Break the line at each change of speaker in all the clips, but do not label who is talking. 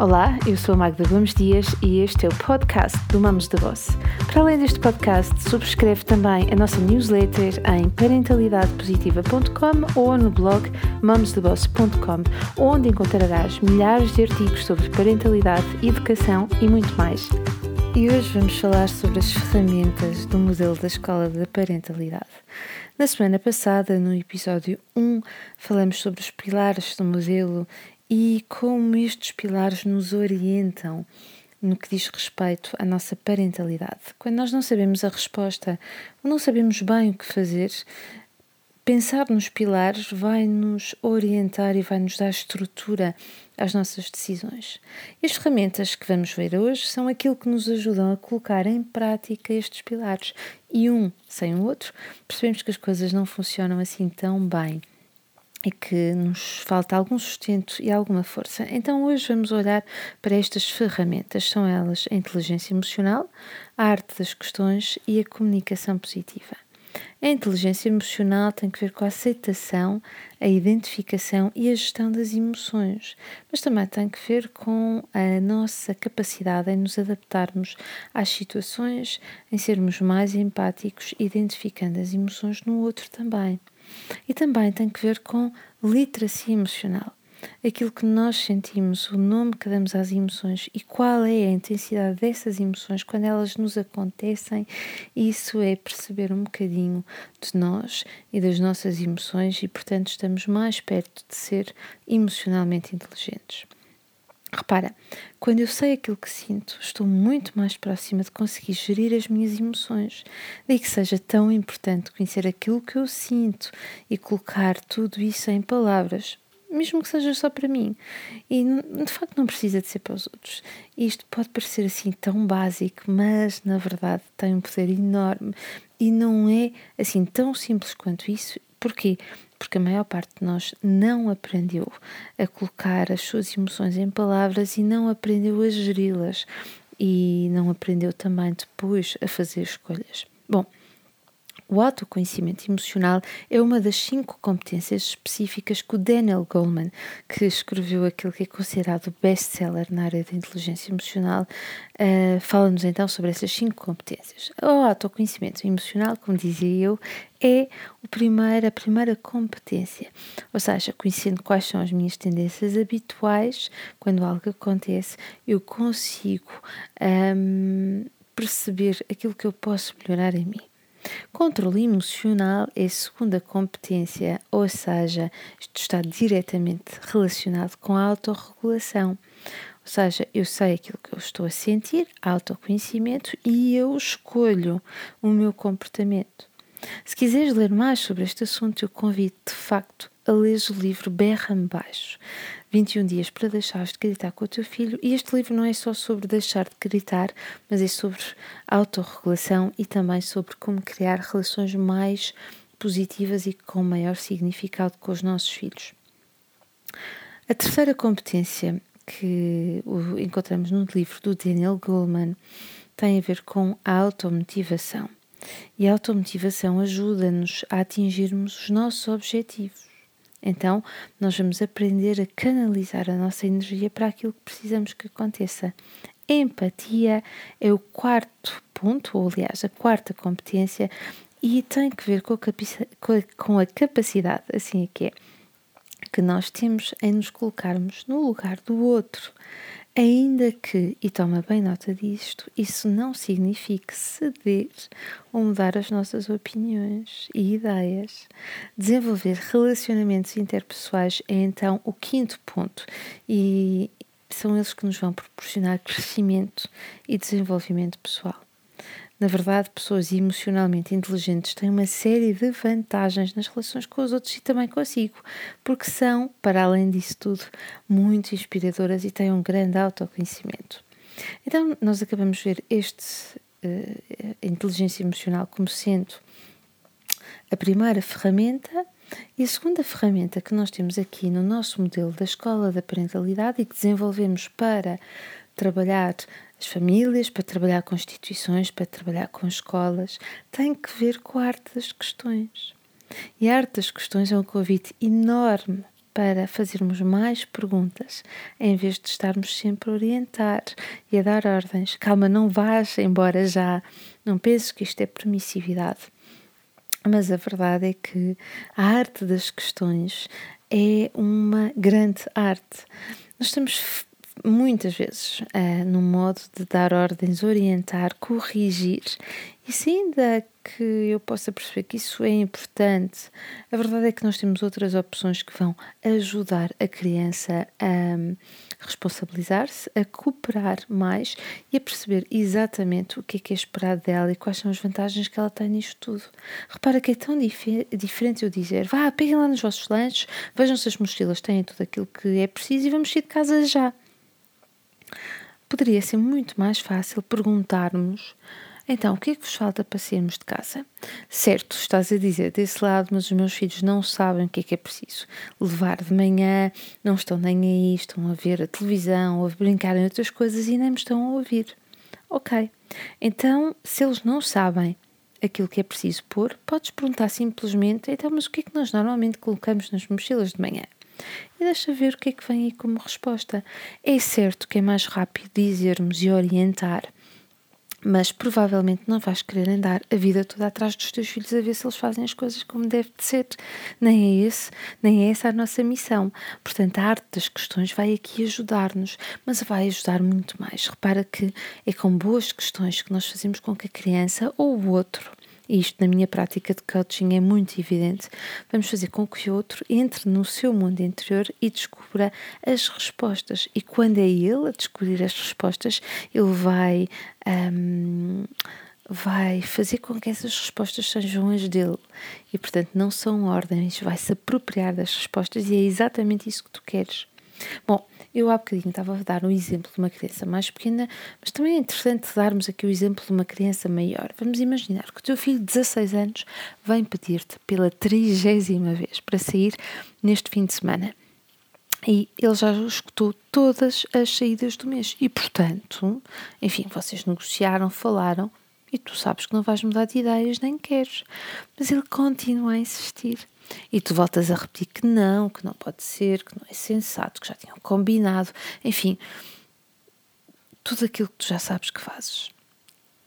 Olá, eu sou a Magda Gomes Dias e este é o podcast do Mamos de Boss. Para além deste podcast, subscreve também a nossa newsletter em parentalidadepositiva.com ou no blog mamosdeboss.com, onde encontrarás milhares de artigos sobre parentalidade, educação e muito mais. E hoje vamos falar sobre as ferramentas do modelo da escola da parentalidade. Na semana passada, no episódio 1, falamos sobre os pilares do modelo e como estes pilares nos orientam no que diz respeito à nossa parentalidade. Quando nós não sabemos a resposta ou não sabemos bem o que fazer, pensar nos pilares vai nos orientar e vai nos dar estrutura às nossas decisões. E as ferramentas que vamos ver hoje são aquilo que nos ajudam a colocar em prática estes pilares. E um sem o outro, percebemos que as coisas não funcionam assim tão bem e que nos falta algum sustento e alguma força. Então, hoje vamos olhar para estas ferramentas. São elas a inteligência emocional, a arte das questões e a comunicação positiva. A inteligência emocional tem que ver com a aceitação, a identificação e a gestão das emoções, mas também tem que ver com a nossa capacidade em nos adaptarmos às situações, em sermos mais empáticos, identificando as emoções no outro também. E também tem que ver com literacia emocional. Aquilo que nós sentimos, o nome que damos às emoções e qual é a intensidade dessas emoções quando elas nos acontecem, isso é perceber um bocadinho de nós e das nossas emoções e, portanto, estamos mais perto de ser emocionalmente inteligentes. Repara, quando eu sei aquilo que sinto, estou muito mais próxima de conseguir gerir as minhas emoções. Daí que seja tão importante conhecer aquilo que eu sinto e colocar tudo isso em palavras, mesmo que seja só para mim. E de facto não precisa de ser para os outros. Isto pode parecer assim tão básico, mas na verdade tem um poder enorme e não é assim tão simples quanto isso. Porquê? Porque a maior parte de nós não aprendeu a colocar as suas emoções em palavras e não aprendeu a geri-las e não aprendeu também depois a fazer escolhas. Bom, o autoconhecimento emocional é uma das cinco competências específicas que o Daniel Goleman, que escreveu aquilo que é considerado best-seller na área da inteligência emocional, uh, fala-nos então sobre essas cinco competências. O autoconhecimento emocional, como dizia eu, é o primeiro, a primeira competência, ou seja, conhecendo quais são as minhas tendências habituais, quando algo acontece, eu consigo um, perceber aquilo que eu posso melhorar em mim. Controle emocional é segunda competência, ou seja, isto está diretamente relacionado com a autorregulação. Ou seja, eu sei aquilo que eu estou a sentir, autoconhecimento, e eu escolho o meu comportamento. Se quiseres ler mais sobre este assunto, eu convido de facto a ler o livro Berra-me Baixo. 21 dias para deixares de gritar com o teu filho. E este livro não é só sobre deixar de gritar, mas é sobre autorregulação e também sobre como criar relações mais positivas e com maior significado com os nossos filhos. A terceira competência que encontramos no livro do Daniel Goleman tem a ver com a automotivação. E a automotivação ajuda-nos a atingirmos os nossos objetivos. Então, nós vamos aprender a canalizar a nossa energia para aquilo que precisamos que aconteça. Empatia é o quarto ponto, ou aliás, a quarta competência, e tem que ver com a, com a capacidade, assim é que é, que nós temos em nos colocarmos no lugar do outro. Ainda que, e toma bem nota disto, isso não signifique ceder ou mudar as nossas opiniões e ideias. Desenvolver relacionamentos interpessoais é então o quinto ponto e são eles que nos vão proporcionar crescimento e desenvolvimento pessoal. Na verdade, pessoas emocionalmente inteligentes têm uma série de vantagens nas relações com os outros e também consigo, porque são, para além disso tudo, muito inspiradoras e têm um grande autoconhecimento. Então, nós acabamos de ver este uh, inteligência emocional como sendo a primeira ferramenta e a segunda ferramenta que nós temos aqui no nosso modelo da escola da parentalidade e que desenvolvemos para trabalhar as famílias, para trabalhar com instituições, para trabalhar com escolas, tem que ver com a arte das questões. E a arte das questões é um convite enorme para fazermos mais perguntas, em vez de estarmos sempre a orientar e a dar ordens. Calma, não vás embora já, não penses que isto é permissividade. Mas a verdade é que a arte das questões é uma grande arte. Nós estamos muitas vezes uh, no modo de dar ordens, orientar, corrigir, e se ainda que eu possa perceber que isso é importante, a verdade é que nós temos outras opções que vão ajudar a criança a responsabilizar-se, a cooperar mais e a perceber exatamente o que é que é esperado dela e quais são as vantagens que ela tem nisto tudo. Repara que é tão dif diferente eu dizer: vá, peguem lá nos vossos lanches, vejam se as mochilas têm tudo aquilo que é preciso e vamos sair de casa já. Poderia ser muito mais fácil perguntarmos então, o que é que vos falta para sairmos de casa? Certo, estás a dizer desse lado, mas os meus filhos não sabem o que é que é preciso. Levar de manhã, não estão nem aí, estão a ver a televisão a brincar em outras coisas e nem me estão a ouvir. Ok, então, se eles não sabem aquilo que é preciso pôr, podes perguntar simplesmente: então, mas o que é que nós normalmente colocamos nas mochilas de manhã? E deixa ver o que é que vem aí como resposta. É certo que é mais rápido dizermos e orientar mas provavelmente não vais querer andar a vida toda atrás dos teus filhos a ver se eles fazem as coisas como deve de ser. Nem é esse, nem é essa a nossa missão. Portanto, a arte das questões vai aqui ajudar-nos, mas vai ajudar muito mais. Repara que é com boas questões que nós fazemos com que a criança ou o outro e isto na minha prática de coaching é muito evidente, vamos fazer com que o outro entre no seu mundo interior e descubra as respostas. E quando é ele a descobrir as respostas, ele vai. Um, vai fazer com que essas respostas sejam as dele e, portanto, não são ordens, vai se apropriar das respostas e é exatamente isso que tu queres. Bom, eu há bocadinho estava a dar um exemplo de uma criança mais pequena, mas também é interessante darmos aqui o exemplo de uma criança maior. Vamos imaginar que o teu filho de 16 anos vem pedir-te pela trigésima vez para sair neste fim de semana. E ele já escutou todas as saídas do mês. E, portanto, enfim, vocês negociaram, falaram, e tu sabes que não vais mudar de ideias nem queres. Mas ele continua a insistir. E tu voltas a repetir que não, que não pode ser, que não é sensato, que já tinham combinado, enfim, tudo aquilo que tu já sabes que fazes.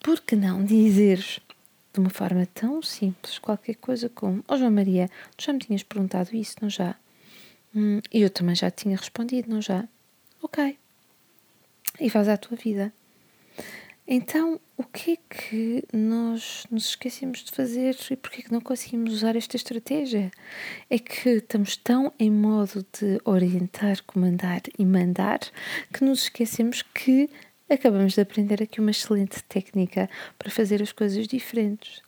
Por que não dizeres de uma forma tão simples qualquer coisa como: oh João Maria, tu já me tinhas perguntado isso, não já? Hum, eu também já tinha respondido, não já? Ok. E faz a tua vida. Então, o que é que nós nos esquecemos de fazer e porquê é que não conseguimos usar esta estratégia? É que estamos tão em modo de orientar, comandar e mandar que nos esquecemos que acabamos de aprender aqui uma excelente técnica para fazer as coisas diferentes.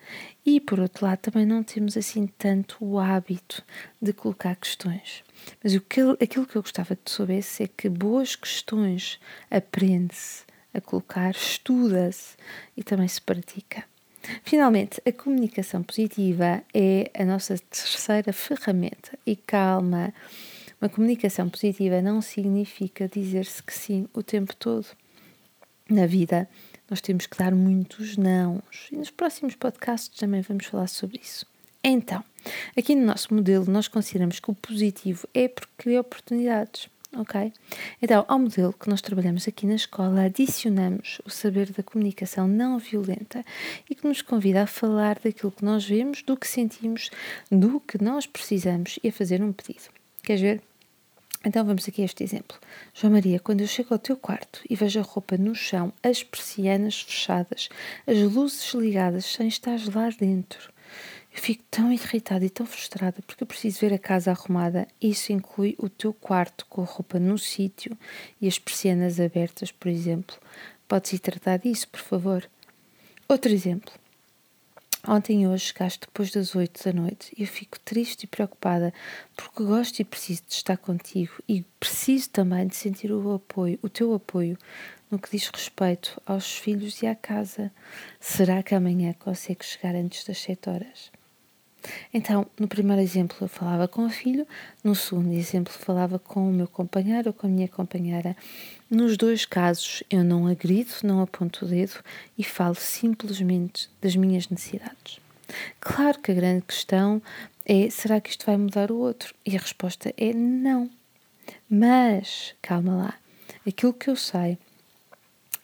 E por outro lado, também não temos assim tanto o hábito de colocar questões. Mas aquilo que eu gostava que tu soubesse é que boas questões aprende-se a colocar, estuda-se e também se pratica. Finalmente, a comunicação positiva é a nossa terceira ferramenta. E calma, uma comunicação positiva não significa dizer-se que sim o tempo todo. Na vida, nós temos que dar muitos nãos. E nos próximos podcasts também vamos falar sobre isso. Então, aqui no nosso modelo, nós consideramos que o positivo é porque cria oportunidades ok? Então, ao modelo que nós trabalhamos aqui na escola, adicionamos o saber da comunicação não violenta e que nos convida a falar daquilo que nós vemos, do que sentimos, do que nós precisamos e a fazer um pedido. Queres ver? Então vamos aqui a este exemplo. João Maria, quando eu chego ao teu quarto e vejo a roupa no chão, as persianas fechadas, as luzes ligadas sem estar lá dentro, eu fico tão irritada e tão frustrada porque eu preciso ver a casa arrumada. Isso inclui o teu quarto com a roupa no sítio e as persianas abertas, por exemplo. Podes ir tratar disso, por favor? Outro exemplo. Ontem e hoje chegaste depois das oito da noite e eu fico triste e preocupada porque gosto e preciso de estar contigo e preciso também de sentir o apoio, o teu apoio no que diz respeito aos filhos e à casa. Será que amanhã consegues chegar antes das sete horas? Então, no primeiro exemplo eu falava com o filho, no segundo exemplo falava com o meu companheiro ou com a minha companheira. Nos dois casos eu não agrido, não aponto o dedo e falo simplesmente das minhas necessidades. Claro que a grande questão é: será que isto vai mudar o outro? E a resposta é não. Mas, calma lá, aquilo que eu sei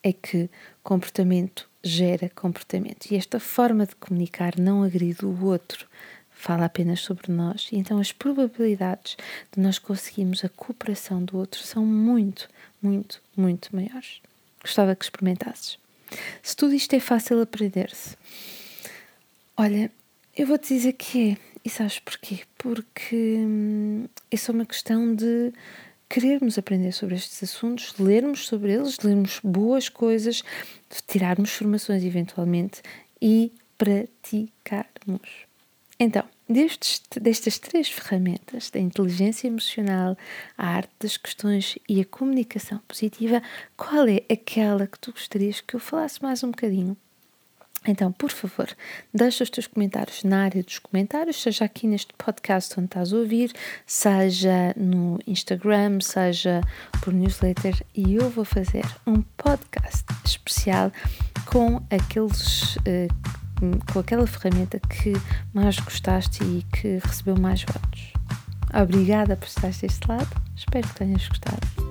é que comportamento gera comportamento e esta forma de comunicar não agride o outro, fala apenas sobre nós e então as probabilidades de nós conseguirmos a cooperação do outro são muito, muito, muito maiores. Gostava que experimentasses. Se tudo isto é fácil aprender-se, olha, eu vou-te dizer que é. E sabes porquê? Porque hum, é só uma questão de querermos aprender sobre estes assuntos, lermos sobre eles, lermos boas coisas, tirarmos formações eventualmente e praticarmos. Então, destes, destas três ferramentas, da inteligência emocional, a arte das questões e a comunicação positiva, qual é aquela que tu gostarias que eu falasse mais um bocadinho? Então, por favor, deixa os teus comentários na área dos comentários, seja aqui neste podcast onde estás a ouvir, seja no Instagram, seja por newsletter, e eu vou fazer um podcast especial com aqueles. Uh, com aquela ferramenta que mais gostaste e que recebeu mais votos. Obrigada por estar deste lado, espero que tenhas gostado.